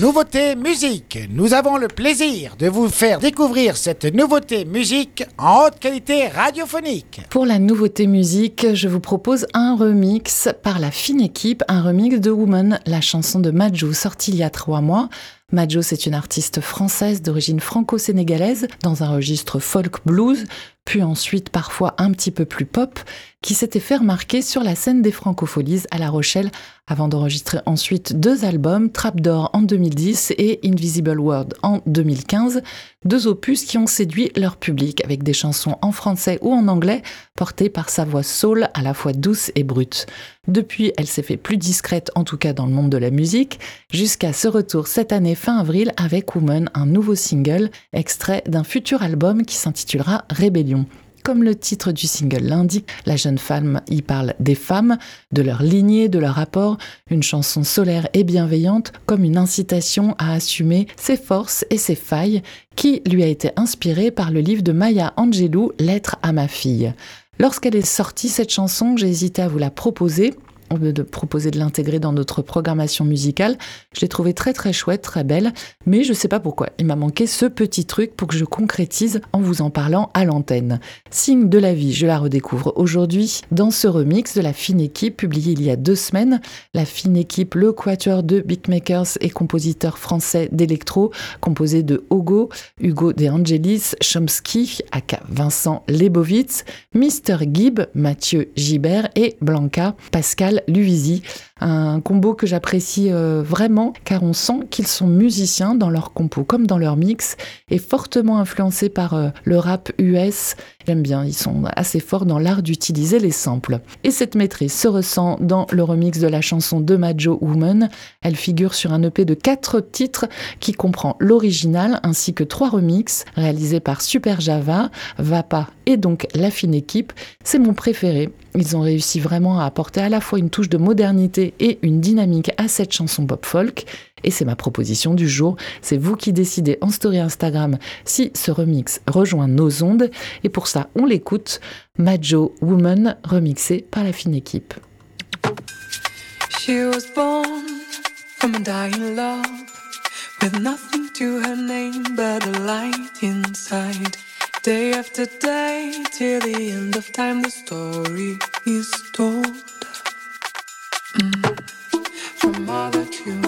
Nouveauté musique. Nous avons le plaisir de vous faire découvrir cette nouveauté musique en haute qualité radiophonique. Pour la nouveauté musique, je vous propose un remix par la fine équipe, un remix de Woman, la chanson de Majou sortie il y a trois mois. Majo, c'est une artiste française d'origine franco-sénégalaise dans un registre folk blues, puis ensuite parfois un petit peu plus pop, qui s'était fait remarquer sur la scène des Francopholies à La Rochelle avant d'enregistrer ensuite deux albums, Trap d'or en 2010 et Invisible World en 2015, deux opus qui ont séduit leur public avec des chansons en français ou en anglais portées par sa voix soul à la fois douce et brute. Depuis, elle s'est fait plus discrète, en tout cas dans le monde de la musique, jusqu'à ce retour cette année fin avril avec Woman, un nouveau single, extrait d'un futur album qui s'intitulera Rébellion. Comme le titre du single l'indique, la jeune femme y parle des femmes, de leur lignée, de leur rapport, une chanson solaire et bienveillante comme une incitation à assumer ses forces et ses failles, qui lui a été inspirée par le livre de Maya Angelou, Lettre à ma fille. Lorsqu'elle est sortie, cette chanson, j'ai hésité à vous la proposer de proposer de l'intégrer dans notre programmation musicale. Je l'ai trouvé très très chouette, très belle, mais je sais pas pourquoi. Il m'a manqué ce petit truc pour que je concrétise en vous en parlant à l'antenne. Signe de la vie, je la redécouvre aujourd'hui dans ce remix de la fine équipe publié il y a deux semaines. La fine équipe, le quatuor de beatmakers et compositeurs français d'électro, composé de Ogo, Hugo De Angelis, Chomsky, aka Vincent Lebovitz, Mr. Gibb, Mathieu Gibert et Blanca Pascal Luisi, un combo que j'apprécie euh, vraiment car on sent qu'ils sont musiciens dans leur compo comme dans leur mix et fortement influencés par euh, le rap US. J'aime bien, ils sont assez forts dans l'art d'utiliser les samples. Et cette maîtrise se ressent dans le remix de la chanson de Majo Woman. Elle figure sur un EP de quatre titres qui comprend l'original ainsi que trois remixes réalisés par Super Java, Vapa et donc la fine équipe. C'est mon préféré. Ils ont réussi vraiment à apporter à la fois une touche de modernité et une dynamique à cette chanson pop folk. Et c'est ma proposition du jour. C'est vous qui décidez en story Instagram si ce remix rejoint nos ondes. Et pour ça, on l'écoute. Majo Woman, remixé par la fine équipe. She was born from dying love, with nothing to her name but a light inside. Day after day, till the end of time, the story is told. Mm. From mother to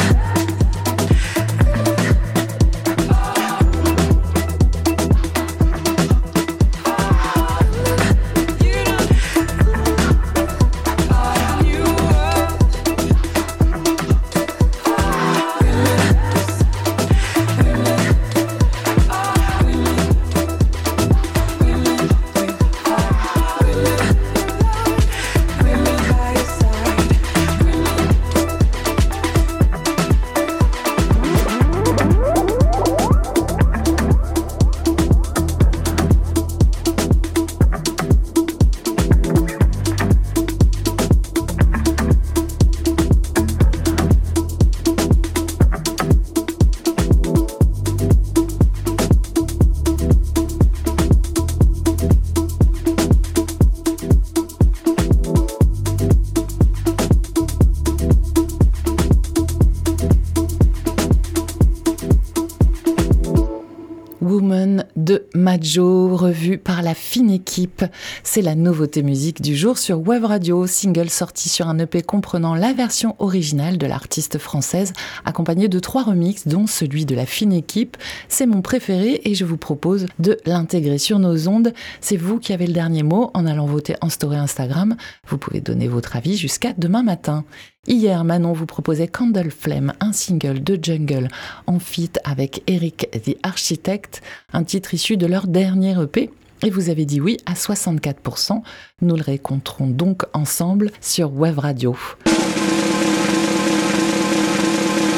de Majo, revue par la fine équipe. C'est la nouveauté musique du jour sur Web Radio, single sorti sur un EP comprenant la version originale de l'artiste française, accompagnée de trois remixes, dont celui de la fine équipe. C'est mon préféré et je vous propose de l'intégrer sur nos ondes. C'est vous qui avez le dernier mot en allant voter en story Instagram. Vous pouvez donner votre avis jusqu'à demain matin. Hier, Manon vous proposait Candle Flame, un single de Jungle en feat avec Eric the Architect, un titre issu de leur dernier EP. Et vous avez dit oui à 64%. Nous le récontrons donc ensemble sur Web Radio.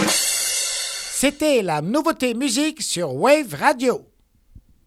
C'était la nouveauté musique sur Wave Radio.